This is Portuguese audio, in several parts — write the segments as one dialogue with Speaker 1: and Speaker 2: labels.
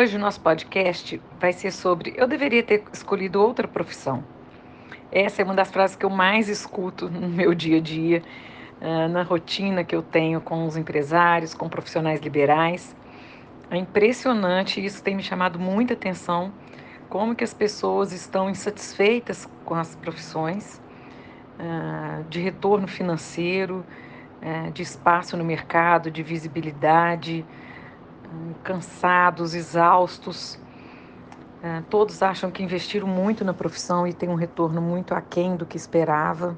Speaker 1: Hoje o nosso podcast vai ser sobre eu deveria ter escolhido outra profissão. Essa é uma das frases que eu mais escuto no meu dia a dia, ah, na rotina que eu tenho com os empresários, com profissionais liberais. É impressionante, isso tem me chamado muita atenção, como que as pessoas estão insatisfeitas com as profissões, ah, de retorno financeiro, eh, de espaço no mercado, de visibilidade, cansados, exaustos. É, todos acham que investiram muito na profissão e tem um retorno muito aquém do que esperava.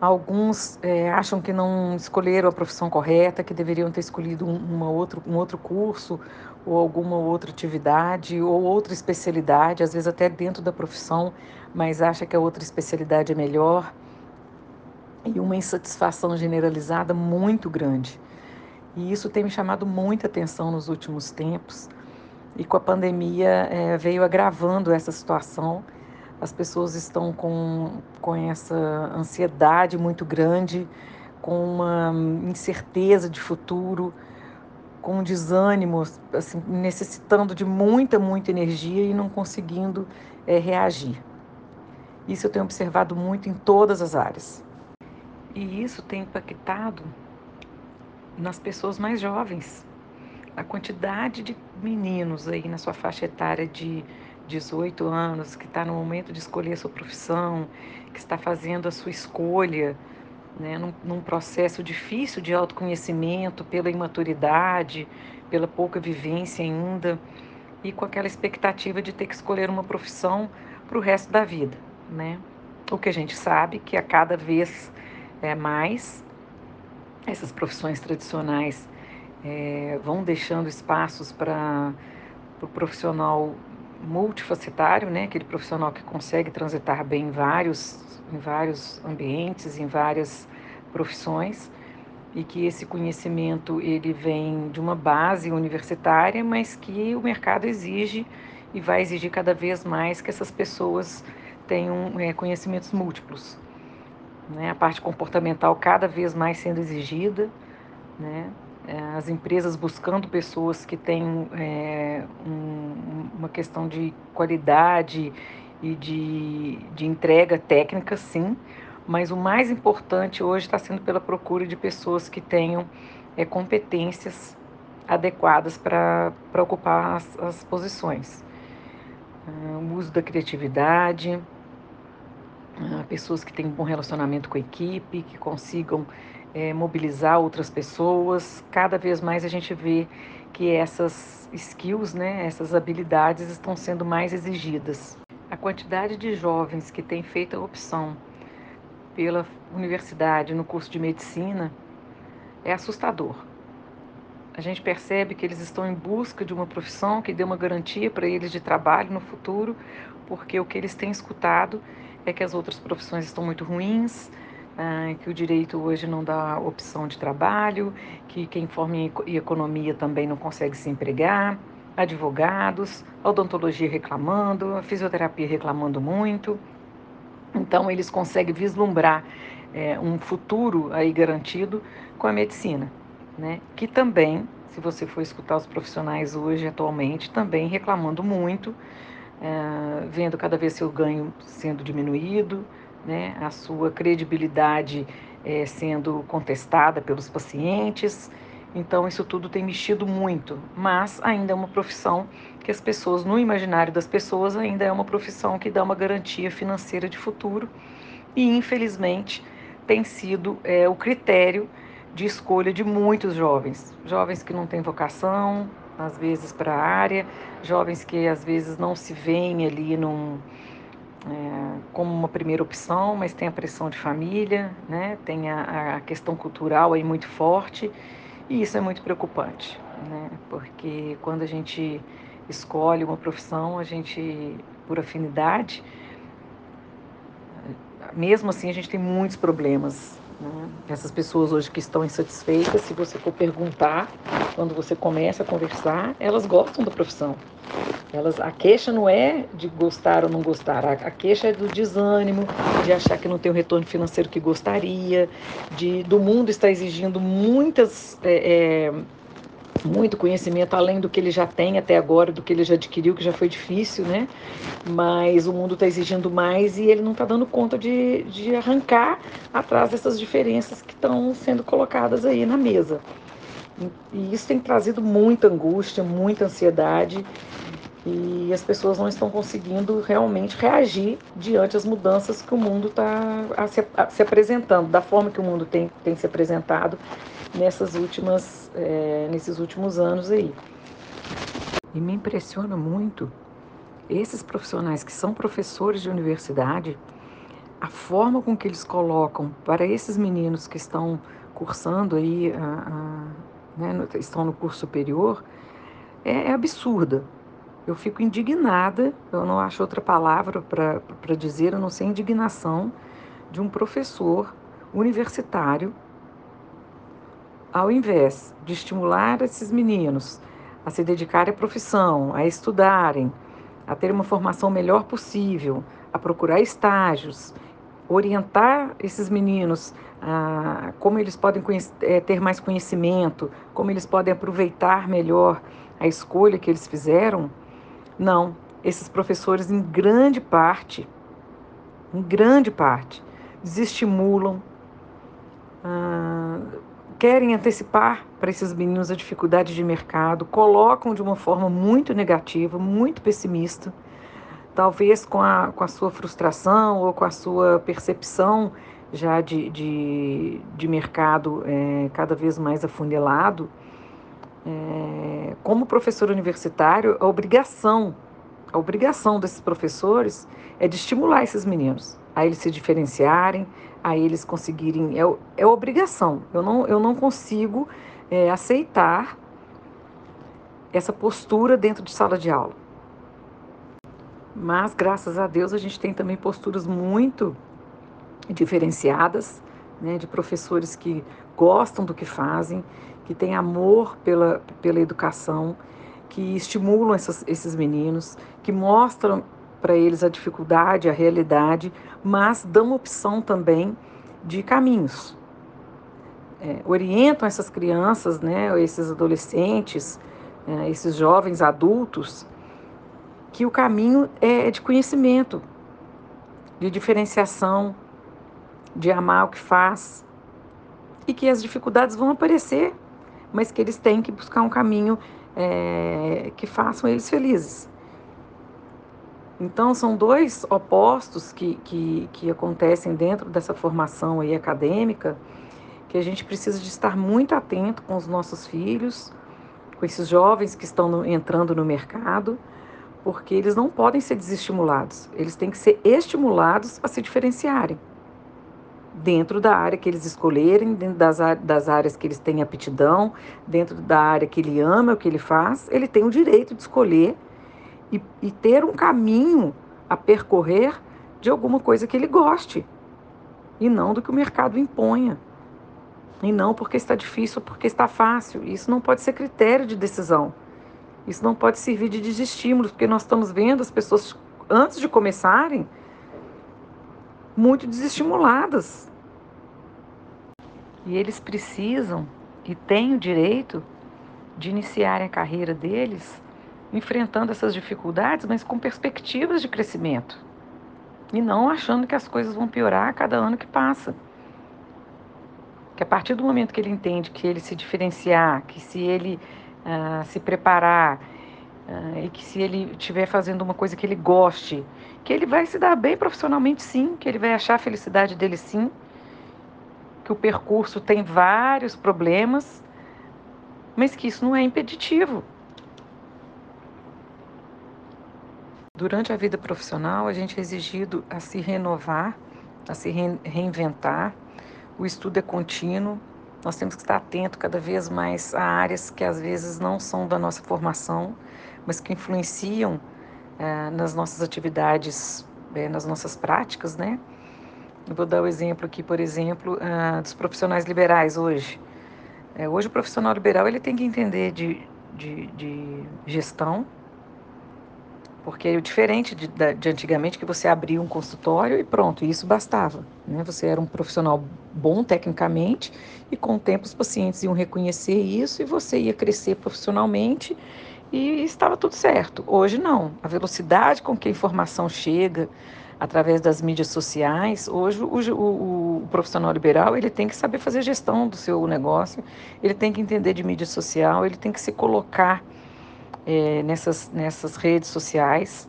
Speaker 1: Alguns é, acham que não escolheram a profissão correta, que deveriam ter escolhido um, uma outro, um outro curso ou alguma outra atividade ou outra especialidade, às vezes até dentro da profissão, mas acha que a outra especialidade é melhor. E uma insatisfação generalizada muito grande. E isso tem me chamado muita atenção nos últimos tempos. E com a pandemia é, veio agravando essa situação. As pessoas estão com, com essa ansiedade muito grande, com uma incerteza de futuro, com um desânimo, assim, necessitando de muita, muita energia e não conseguindo é, reagir. Isso eu tenho observado muito em todas as áreas. E isso tem impactado nas pessoas mais jovens. A quantidade de meninos aí na sua faixa etária de 18 anos, que está no momento de escolher a sua profissão, que está fazendo a sua escolha, né, num, num processo difícil de autoconhecimento, pela imaturidade, pela pouca vivência ainda, e com aquela expectativa de ter que escolher uma profissão para o resto da vida. Né? O que a gente sabe que a cada vez é mais essas profissões tradicionais é, vão deixando espaços para o pro profissional multifacetário, né? aquele profissional que consegue transitar bem em vários, em vários ambientes, em várias profissões, e que esse conhecimento ele vem de uma base universitária, mas que o mercado exige e vai exigir cada vez mais que essas pessoas tenham é, conhecimentos múltiplos né? a parte comportamental cada vez mais sendo exigida, né? É, as empresas buscando pessoas que têm é, um, uma questão de qualidade e de, de entrega técnica, sim, mas o mais importante hoje está sendo pela procura de pessoas que tenham é, competências adequadas para ocupar as, as posições. É, o uso da criatividade, ah, pessoas que têm um bom relacionamento com a equipe, que consigam é, mobilizar outras pessoas. Cada vez mais a gente vê que essas skills, né, essas habilidades estão sendo mais exigidas. A quantidade de jovens que têm feito a opção pela universidade no curso de medicina é assustador. A gente percebe que eles estão em busca de uma profissão que dê uma garantia para eles de trabalho no futuro, porque o que eles têm escutado é que as outras profissões estão muito ruins, ah, que o direito hoje não dá opção de trabalho, que quem forma em economia também não consegue se empregar, advogados, odontologia reclamando, fisioterapia reclamando muito. Então, eles conseguem vislumbrar é, um futuro aí garantido com a medicina, né? Que também, se você for escutar os profissionais hoje, atualmente, também reclamando muito é, vendo cada vez seu ganho sendo diminuído, né, a sua credibilidade é, sendo contestada pelos pacientes. Então, isso tudo tem mexido muito, mas ainda é uma profissão que as pessoas, no imaginário das pessoas, ainda é uma profissão que dá uma garantia financeira de futuro e, infelizmente, tem sido é, o critério de escolha de muitos jovens. Jovens que não têm vocação, às vezes para a área, jovens que às vezes não se veem ali num, é, como uma primeira opção, mas tem a pressão de família, né? tem a, a questão cultural aí muito forte, e isso é muito preocupante, né? porque quando a gente escolhe uma profissão, a gente, por afinidade, mesmo assim a gente tem muitos problemas né? Essas pessoas hoje que estão insatisfeitas, se você for perguntar, quando você começa a conversar, elas gostam da profissão. Elas, a queixa não é de gostar ou não gostar, a, a queixa é do desânimo, de achar que não tem o retorno financeiro que gostaria, de do mundo estar exigindo muitas é, é, muito conhecimento além do que ele já tem até agora, do que ele já adquiriu, que já foi difícil, né? Mas o mundo está exigindo mais e ele não está dando conta de, de arrancar atrás dessas diferenças que estão sendo colocadas aí na mesa. E isso tem trazido muita angústia, muita ansiedade e as pessoas não estão conseguindo realmente reagir diante das mudanças que o mundo está se, se, apresentando, da forma que o mundo tem, tem se apresentado nessas últimas, é, nesses últimos anos aí. E me impressiona muito esses profissionais que são professores de universidade, a forma com que eles colocam para esses meninos que estão cursando aí, a, a, né, estão no curso superior, é, é absurda. Eu fico indignada, eu não acho outra palavra para dizer, eu não sei indignação de um professor universitário, ao invés de estimular esses meninos a se dedicarem à profissão, a estudarem, a ter uma formação melhor possível, a procurar estágios, orientar esses meninos a como eles podem é, ter mais conhecimento, como eles podem aproveitar melhor a escolha que eles fizeram, não, esses professores, em grande parte, em grande parte, desestimulam, ah, querem antecipar para esses meninos a dificuldade de mercado, colocam de uma forma muito negativa, muito pessimista, talvez com a, com a sua frustração ou com a sua percepção já de, de, de mercado é, cada vez mais afunilado é, como professor universitário, a obrigação, a obrigação desses professores é de estimular esses meninos a eles se diferenciarem, a eles conseguirem. É, é obrigação. Eu não, eu não consigo é, aceitar essa postura dentro de sala de aula. Mas, graças a Deus, a gente tem também posturas muito diferenciadas, né, de professores que gostam do que fazem, que têm amor pela, pela educação, que estimulam essas, esses meninos, que mostram para eles a dificuldade, a realidade, mas dão opção também de caminhos. É, orientam essas crianças, né, esses adolescentes, é, esses jovens adultos, que o caminho é de conhecimento, de diferenciação, de amar o que faz, e que as dificuldades vão aparecer mas que eles têm que buscar um caminho é, que façam eles felizes. Então, são dois opostos que, que, que acontecem dentro dessa formação aí acadêmica, que a gente precisa de estar muito atento com os nossos filhos, com esses jovens que estão no, entrando no mercado, porque eles não podem ser desestimulados, eles têm que ser estimulados a se diferenciarem dentro da área que eles escolherem, dentro das, das áreas que eles têm aptidão, dentro da área que ele ama, o que ele faz, ele tem o direito de escolher e, e ter um caminho a percorrer de alguma coisa que ele goste, e não do que o mercado imponha. E não porque está difícil ou porque está fácil. Isso não pode ser critério de decisão. Isso não pode servir de desestímulo, porque nós estamos vendo as pessoas, antes de começarem, muito desestimuladas. E eles precisam e têm o direito de iniciarem a carreira deles enfrentando essas dificuldades, mas com perspectivas de crescimento. E não achando que as coisas vão piorar a cada ano que passa. Que a partir do momento que ele entende que ele se diferenciar, que se ele uh, se preparar, Uh, e que se ele estiver fazendo uma coisa que ele goste, que ele vai se dar bem profissionalmente sim, que ele vai achar a felicidade dele sim, que o percurso tem vários problemas, mas que isso não é impeditivo. Durante a vida profissional, a gente é exigido a se renovar, a se reinventar. O estudo é contínuo. Nós temos que estar atento cada vez mais a áreas que às vezes não são da nossa formação mas que influenciam é, nas nossas atividades, é, nas nossas práticas, né? Eu vou dar o exemplo aqui, por exemplo, uh, dos profissionais liberais hoje. É, hoje o profissional liberal ele tem que entender de, de, de gestão, Porque é diferente de, de, antigamente que você abria um consultório e pronto, isso bastava. Né? Você era um profissional bom tecnicamente e com o tempo os pacientes iam reconhecer isso e você ia crescer profissionalmente e estava tudo certo. Hoje não. A velocidade com que a informação chega através das mídias sociais, hoje o, o, o profissional liberal ele tem que saber fazer gestão do seu negócio, ele tem que entender de mídia social, ele tem que se colocar é, nessas, nessas redes sociais.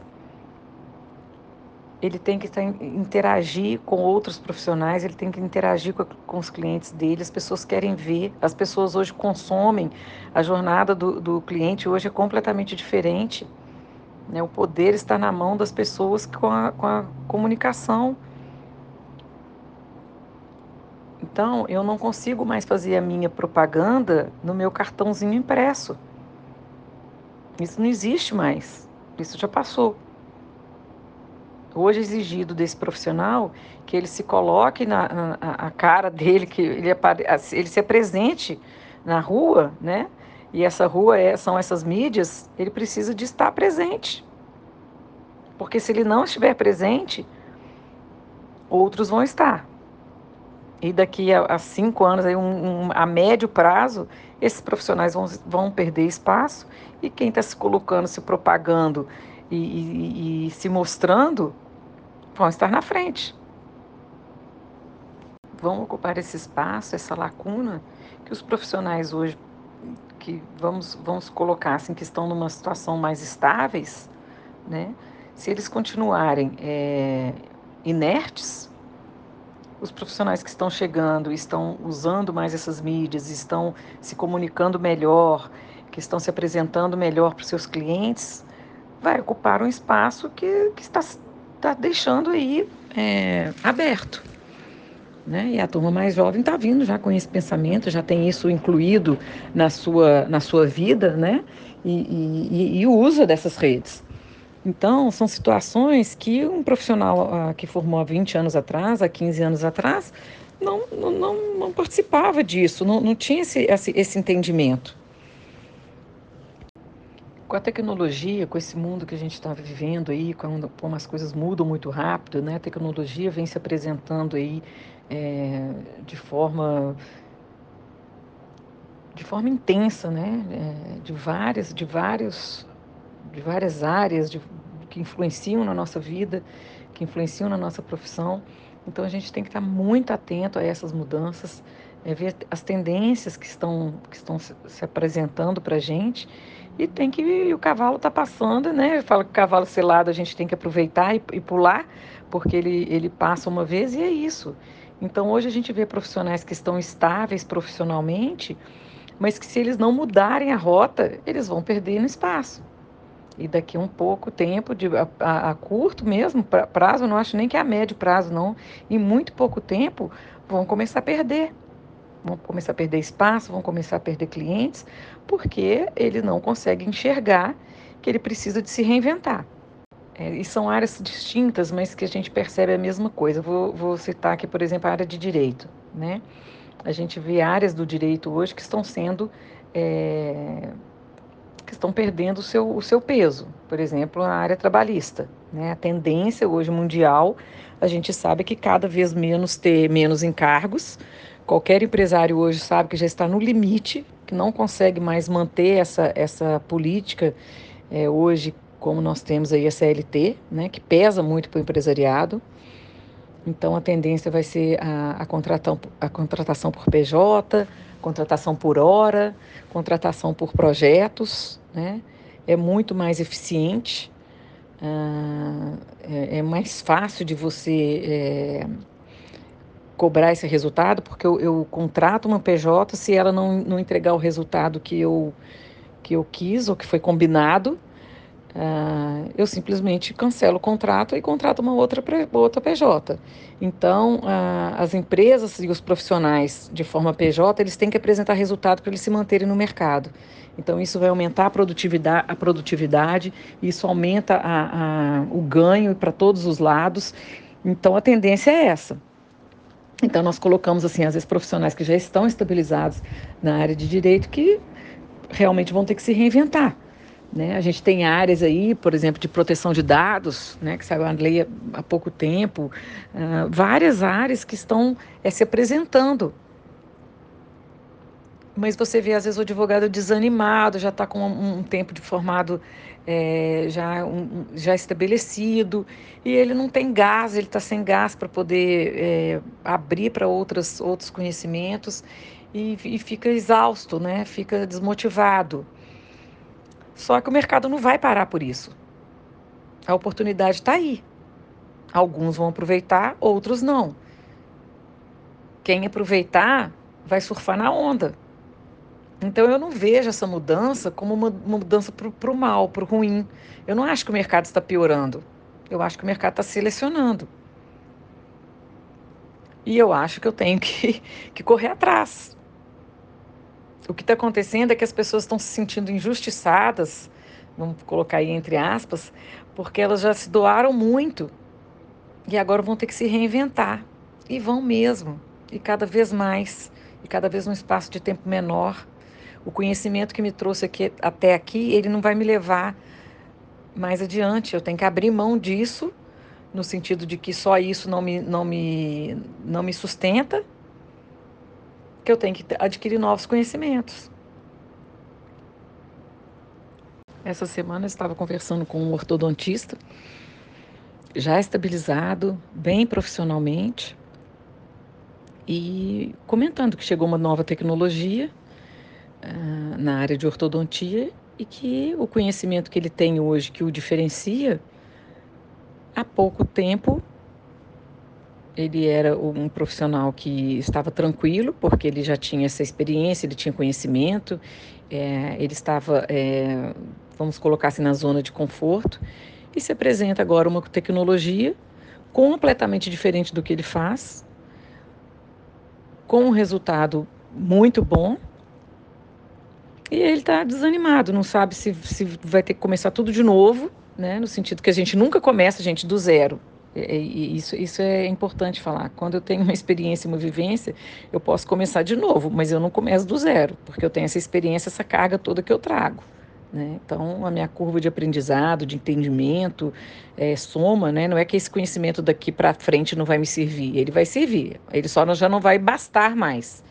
Speaker 1: Ele tem que interagir com outros profissionais, ele tem que interagir com, com, os clientes dele. As pessoas querem ver, as pessoas hoje consomem. A jornada do, do cliente hoje é completamente diferente. Né? O poder está na mão das pessoas com a, com a comunicação. Então, eu não consigo mais fazer a minha propaganda no meu cartãozinho impresso. Isso não existe mais. Isso já passou. Hoje é exigido desse profissional que ele se coloque na, na a cara dele, que ele, ele se apresente na rua, né? E essa rua é, são essas mídias, ele precisa de estar presente. Porque se ele não estiver presente, outros vão estar. E daqui a, a cinco anos, aí um, um, a médio prazo, esses profissionais vão, vão perder espaço e quem está se colocando, se propagando e, e, e se mostrando, vão estar na frente. Vão ocupar esse espaço, essa lacuna que os profissionais hoje, que vamos, vamos colocar assim, que estão numa situação mais estáveis, né? se eles continuarem é, inertes, os profissionais que estão chegando, estão usando mais essas mídias, estão se comunicando melhor, que estão se apresentando melhor para os seus clientes, vai ocupar um espaço que, que está, está deixando aí é, aberto. Né? E a turma mais jovem está vindo já com esse pensamento, já tem isso incluído na sua, na sua vida, né? E, e, e usa dessas redes. Então, são situações que um profissional ah, que formou há 20 anos atrás, há 15 anos atrás, não, não, não participava disso, não, não tinha esse, esse, esse entendimento. Com a tecnologia, com esse mundo que a gente está vivendo aí, quando, como as coisas mudam muito rápido, né? a tecnologia vem se apresentando aí é, de forma de forma intensa, né? É, de várias, de vários de várias áreas de, que influenciam na nossa vida, que influenciam na nossa profissão. Então a gente tem que estar muito atento a essas mudanças, é, ver as tendências que estão, que estão se, se apresentando para a gente e tem que e o cavalo está passando, né? Eu falo que o cavalo selado a gente tem que aproveitar e, e pular, porque ele, ele passa uma vez e é isso. Então hoje a gente vê profissionais que estão estáveis profissionalmente, mas que se eles não mudarem a rota, eles vão perder no espaço. E daqui a um pouco tempo, de, a, a, curto mesmo pra, prazo, não acho nem que é a médio prazo, não. Em muito pouco tempo, vão começar a perder. Vão começar a perder espaço, vão começar a perder clientes, porque ele não consegue enxergar que ele precisa de se reinventar. É, e são áreas distintas, mas que a gente percebe a mesma coisa. Vou, vou citar aqui, por exemplo, a área de direito. Né? A gente vê áreas do direito hoje que estão sendo é, que estão perdendo o seu, o seu peso, por exemplo, na área trabalhista. Né? A tendência hoje mundial, a gente sabe que cada vez menos ter menos encargos. Qualquer empresário hoje sabe que já está no limite, que não consegue mais manter essa, essa política é, hoje, como nós temos aí a CLT, né, que pesa muito para o empresariado. Então, a tendência vai ser a, a, contratação, a contratação por PJ, contratação por hora, contratação por projetos, né? É muito mais eficiente, ah, é, é, mais fácil de você é, cobrar esse resultado, porque eu, eu, contrato uma PJ, se ela não, não entregar o resultado que eu, que eu quis ou que foi combinado, Uh, eu simplesmente cancelo o contrato e contrato uma outra, outra PJ. Então, uh, as empresas e os profissionais de forma PJ, eles têm que apresentar resultado para eles se manterem no mercado. Então, isso vai aumentar a produtividade, a produtividade isso aumenta a, a, o ganho para todos os lados. Então, a tendência é essa. Então, nós colocamos, assim, às vezes, profissionais que já estão estabilizados na área de direito que realmente vão ter que se reinventar Né? A gente tem áreas aí, por exemplo, de proteção de dados, né, que saiu a lei há pouco tempo, uh, várias áreas que estão é, se apresentando. Mas você vê, às vezes, o advogado desanimado, já está com um, tempo de formado é, já, um, já estabelecido, e ele não tem gás, ele está sem gás para poder é, abrir para outros conhecimentos e, e fica exausto, né? fica desmotivado. Só que o mercado não vai parar por isso. A oportunidade está aí. Alguns vão aproveitar, outros não. Quem aproveitar vai surfar na onda. Então eu não vejo essa mudança como uma, uma mudança para o mal, para o ruim. Eu não acho que o mercado está piorando. Eu acho que o mercado está selecionando. E eu acho que eu tenho que, que correr atrás. O que está acontecendo é que as pessoas estão se sentindo injustiçadas, vamos colocar aí entre aspas, porque elas já se doaram muito e agora vão ter que se reinventar. E vão mesmo, e cada vez mais, e cada vez num espaço de tempo menor. O conhecimento que me trouxe aqui, até aqui, ele não vai me levar mais adiante. Eu tenho que abrir mão disso, no sentido de que só isso não me, não me, não me sustenta que eu tenho que adquirir novos conhecimentos. Essa semana eu estava conversando com um ortodontista, já estabilizado, bem profissionalmente, e comentando que chegou uma nova tecnologia uh, na área de ortodontia e que o conhecimento que ele tem hoje, que o diferencia, há pouco tempo ele era um profissional que estava tranquilo, porque ele já tinha essa experiência, ele tinha conhecimento, é, ele estava, é, vamos colocar assim, na zona de conforto, e se apresenta agora uma tecnologia completamente diferente do que ele faz, com um resultado muito bom, e ele está desanimado, não sabe se, se vai ter que começar tudo de novo, né? no sentido que a gente nunca começa, gente, do zero. E isso, isso é importante falar. Quando eu tenho uma experiência, uma vivência, eu posso começar de novo, mas eu não começo do zero, porque eu tenho essa experiência, essa carga toda que eu trago. Né? Então, a minha curva de aprendizado, de entendimento, é, soma, né? não é que esse conhecimento daqui para frente não vai me servir, ele vai servir, ele só já não vai bastar mais.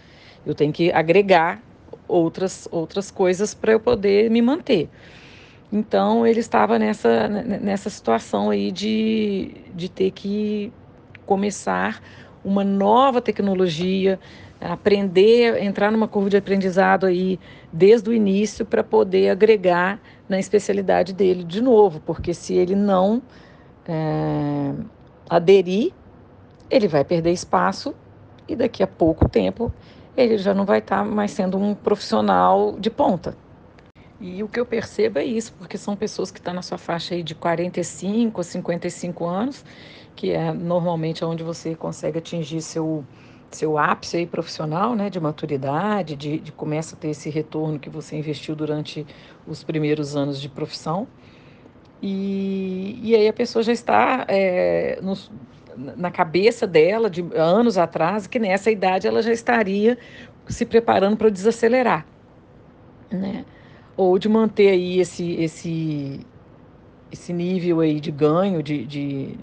Speaker 1: Eu tenho que agregar outras, outras coisas para eu poder me manter. Então ele estava nessa, nessa situação aí de, de ter que começar uma nova tecnologia, aprender, entrar numa curva de aprendizado aí desde o início para poder agregar na especialidade dele de novo, porque se ele não é, aderir, ele vai perder espaço e daqui a pouco tempo ele já não vai estar tá mais sendo um profissional de ponta. E o que eu percebo é isso, porque são pessoas que estão na sua faixa aí de 45 a 55 anos, que é normalmente onde você consegue atingir seu, seu ápice aí profissional, né, de maturidade, de, de começa a ter esse retorno que você investiu durante os primeiros anos de profissão. E, e aí a pessoa já está é, na cabeça dela, de anos atrás, que nessa idade ela já estaria se preparando para desacelerar, né? Ou de manter aí esse, esse, esse nível aí de ganho de, de,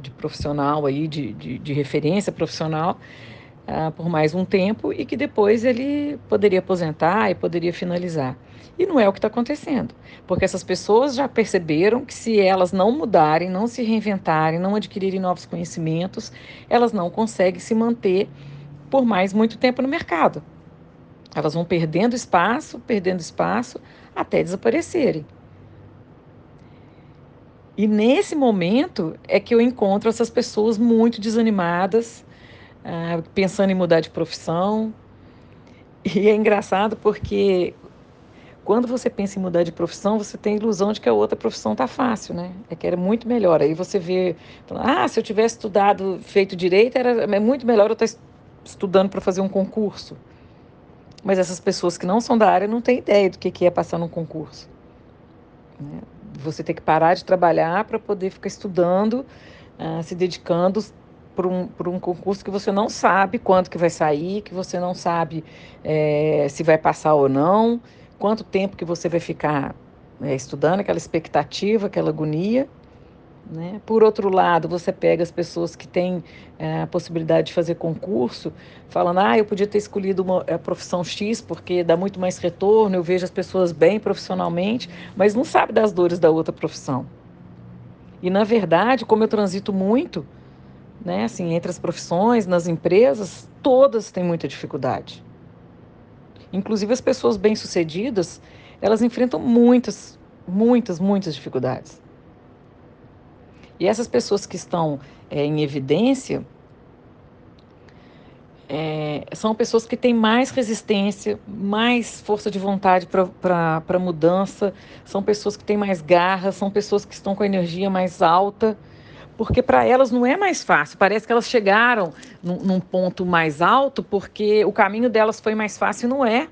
Speaker 1: de profissional aí, de, de, de referência profissional uh, por mais um tempo e que depois ele poderia aposentar e poderia finalizar. E não é o que está acontecendo, porque essas pessoas já perceberam que se elas não mudarem, não se reinventarem, não adquirirem novos conhecimentos, elas não conseguem se manter por mais muito tempo no mercado. Elas vão perdendo espaço, perdendo espaço, até desaparecerem. E nesse momento é que eu encontro essas pessoas muito desanimadas, uh, pensando em mudar de profissão. E é engraçado porque quando você pensa em mudar de profissão, você tem a ilusão de que a outra profissão está fácil, né? É que era muito melhor. Aí você vê, ah, se eu tivesse estudado, feito direito, era é muito melhor eu estar estudando para fazer um concurso. Mas essas pessoas que não são da área não têm ideia do que é passar num concurso. Né? Você tem que parar de trabalhar para poder ficar estudando, uh, se dedicando para um, um concurso que você não sabe quando que vai sair, que você não sabe é, se vai passar ou não, quanto tempo que você vai ficar é, estudando, aquela expectativa, aquela agonia. Né? Por outro lado, você pega as pessoas que têm é, a possibilidade de fazer concurso, falando, ah, eu podia ter escolhido uma a profissão X porque dá muito mais retorno, eu vejo as pessoas bem profissionalmente, mas não sabe das dores da outra profissão. E, na verdade, como eu transito muito, né, assim, entre as profissões, nas empresas, todas têm muita dificuldade. Inclusive as pessoas bem-sucedidas, elas enfrentam muitas, muitas, muitas dificuldades. E essas pessoas que estão é, em evidência é, são pessoas que têm mais resistência, mais força de vontade para mudança, são pessoas que têm mais garra, são pessoas que estão com a energia mais alta, porque para elas não é mais fácil. Parece que elas chegaram num, num ponto mais alto porque o caminho delas foi mais fácil, não é.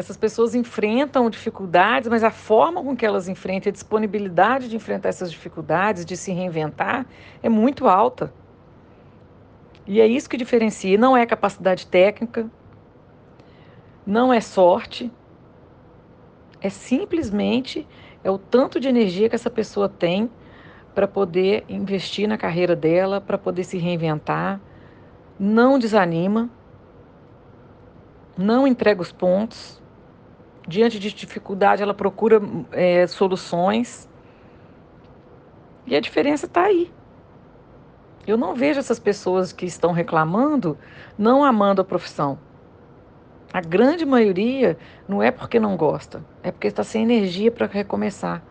Speaker 1: Essas pessoas enfrentam dificuldades, mas a forma com que elas enfrentam, a disponibilidade de enfrentar essas dificuldades, de se reinventar, é muito alta. E é isso que diferencia. Não é capacidade técnica, não é sorte, é simplesmente é o tanto de energia que essa pessoa tem para poder investir na carreira dela, para poder se reinventar. Não desanima, não entrega os pontos diante de dificuldade, ela procura é, soluções. E a diferença está aí. Eu não vejo essas pessoas que estão reclamando não amando a profissão. A grande maioria não é porque não gosta, é porque está sem energia para recomeçar,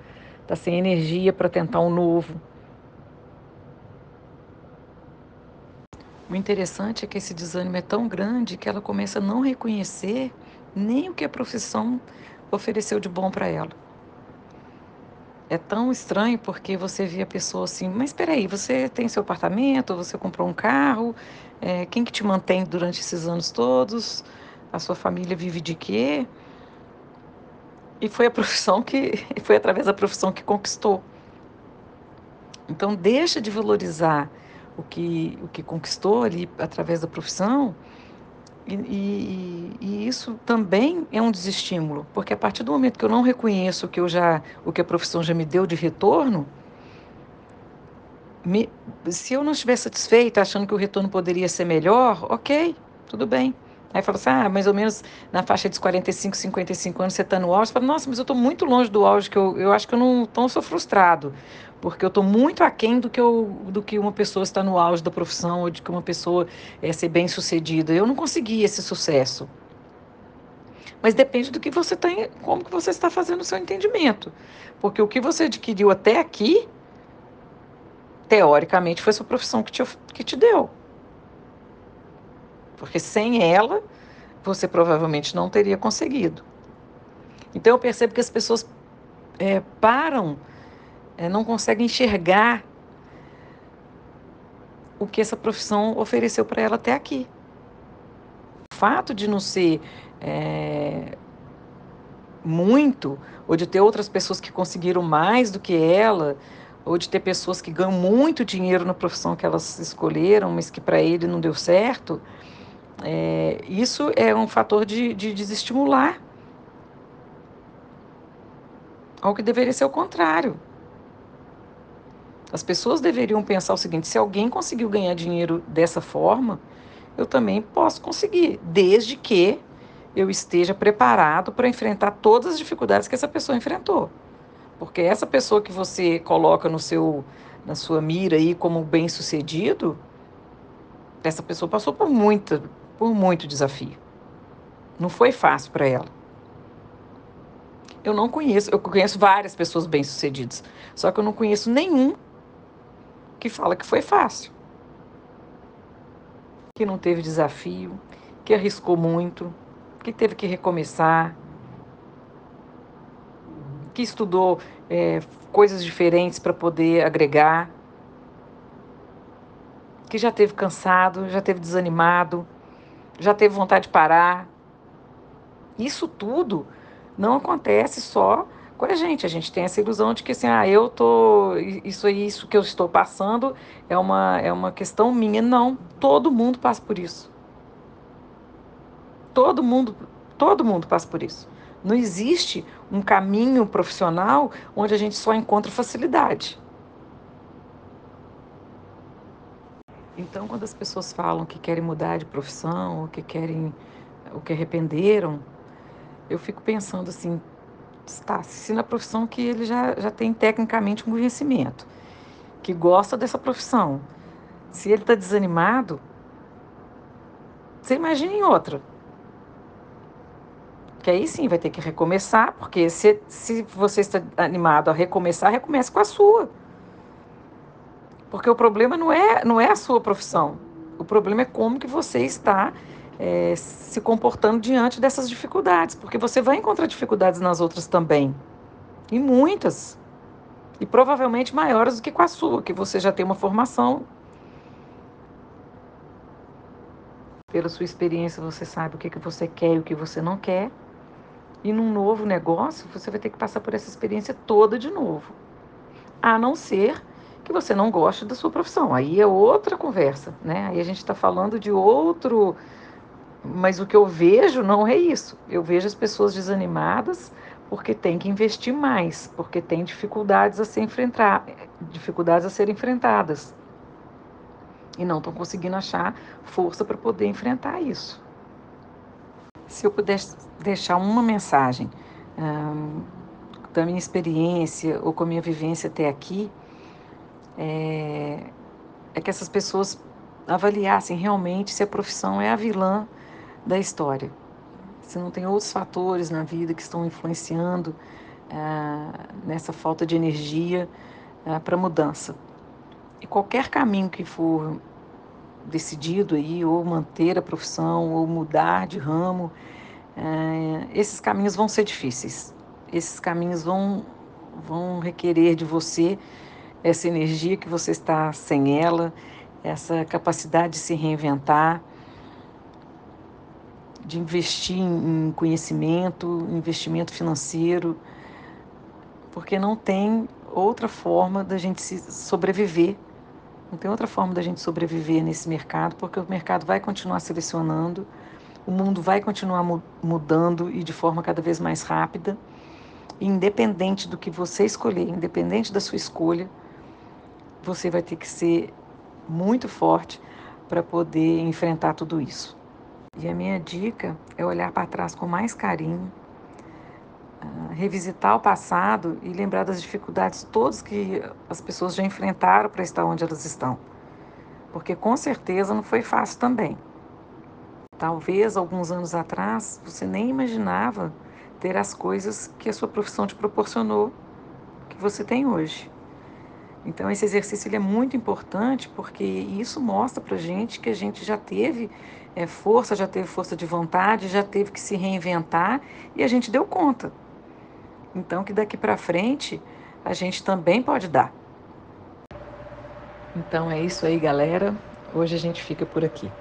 Speaker 1: está sem energia para tentar um novo. O interessante é que esse desânimo é tão grande que ela começa a não reconhecer nem o que a profissão ofereceu de bom para ela. É tão estranho porque você vê a pessoa assim, mas espera aí, você tem seu apartamento, você comprou um carro, é, quem que te mantém durante esses anos todos? A sua família vive de quê? E foi a profissão que foi através da profissão que conquistou. Então deixa de valorizar o que o que conquistou ali através da profissão e, e, e, isso também é um desestímulo, porque a partir do momento que eu não reconheço que eu já, o que a profissão já me deu de retorno, me, se eu não estiver satisfeita, achando que o retorno poderia ser melhor, ok, tudo bem. Aí fala assim, ah, mais ou menos na faixa de 45, 55 anos você está no auge. Você fala, nossa, mas eu estou muito longe do auge, que eu, eu acho que eu não, então sou frustrado, porque eu estou muito aquém do que, eu, do que uma pessoa está no auge da profissão, ou de que uma pessoa é ser bem sucedida. Eu não consegui esse sucesso. Mas depende do que você tem, como que você está fazendo o seu entendimento. Porque o que você adquiriu até aqui, teoricamente, foi a sua profissão que te, que te deu. Porque sem ela, você provavelmente não teria conseguido. Então eu percebo que as pessoas é, param, não conseguem enxergar o que essa profissão ofereceu para ela até aqui. O fato de não ser é, muito, ou de ter outras pessoas que conseguiram mais do que ela, ou de ter pessoas que ganham muito dinheiro na profissão que elas escolheram, mas que para ele não deu certo, é, isso é um fator de, de desestimular. Ao que deveria ser o contrário. As pessoas deveriam pensar o seguinte: se alguém conseguiu ganhar dinheiro dessa forma, eu também posso conseguir, desde que eu esteja preparado para enfrentar todas as dificuldades que essa pessoa enfrentou. Porque essa pessoa que você coloca no seu, na sua mira aí como bem-sucedido, essa pessoa passou por muita por muito desafio. Não foi fácil para ela. Eu não conheço, eu conheço várias pessoas bem-sucedidas, só que eu não conheço nenhum que fala que foi fácil. Que não teve desafio, que arriscou muito, que teve que recomeçar, que estudou é, coisas diferentes para poder agregar, que já teve cansado, já teve desanimado, já teve vontade de parar. Isso tudo não acontece só com a gente. A gente tem essa ilusão de que assim, ah, eu tô isso aí, isso que eu estou passando é uma é uma questão minha. Não, todo mundo passa por isso. Todo mundo, todo mundo passa por isso. Não existe um caminho profissional onde a gente só encontra facilidade. Então, quando as pessoas falam que querem mudar de profissão, ou que querem, ou que arrependeram, eu fico pensando assim, está, se na profissão que ele já, já tem tecnicamente um conhecimento, que gosta dessa profissão, se ele está desanimado, você imagina em outra. Que aí sim vai ter que recomeçar, porque se, se você está animado a recomeçar, recomece com a sua. Porque o problema não é, não é a sua profissão. O problema é como que você está é, se comportando diante dessas dificuldades. Porque você vai encontrar dificuldades nas outras também. E muitas. E provavelmente maiores do que com a sua, que você já tem uma formação. Pela sua experiência, você sabe o que, que você quer e o que você não quer. E num novo negócio, você vai ter que passar por essa experiência toda de novo. A não ser que você não goste da sua profissão. Aí é outra conversa, né? Aí a gente está falando de outro. Mas o que eu vejo não é isso. Eu vejo as pessoas desanimadas porque tem que investir mais, porque tem dificuldades a ser enfrentar, dificuldades a serem enfrentadas. E não estão conseguindo achar força para poder enfrentar isso. Se eu pudesse deixar uma mensagem hum, da minha experiência ou com a minha vivência até aqui, é, é que essas pessoas avaliassem realmente se a profissão é a vilã da história. Se não tem outros fatores na vida que estão influenciando ah, nessa falta de energia ah, para mudança. E qualquer caminho que for decidido aí, ou manter a profissão, ou mudar de ramo, ah, esses caminhos vão ser difíceis. Esses caminhos vão, vão requerer de você essa energia que você está sem ela, essa capacidade de se reinventar, de investir em conhecimento, investimento financeiro, porque não tem outra forma da gente se sobreviver. Não tem outra forma da gente sobreviver nesse mercado, porque o mercado vai continuar selecionando, o mundo vai continuar mudando e de forma cada vez mais rápida. independente do que você escolher, independente da sua escolha, você vai ter que ser muito forte para poder enfrentar tudo isso. E a minha dica é olhar para trás com mais carinho, uh, revisitar o passado e lembrar das dificuldades todas que as pessoas já enfrentaram para estar onde elas estão. Porque com certeza não foi fácil também. Talvez alguns anos atrás você nem imaginava ter as coisas que a sua profissão te proporcionou, que você tem hoje. Então, esse exercício ele é muito importante porque isso mostra para gente que a gente já teve é, força, já teve força de vontade, já teve que se reinventar e a gente deu conta. Então, que daqui para frente a gente também pode dar. Então, é isso aí, galera. Hoje a gente fica por aqui.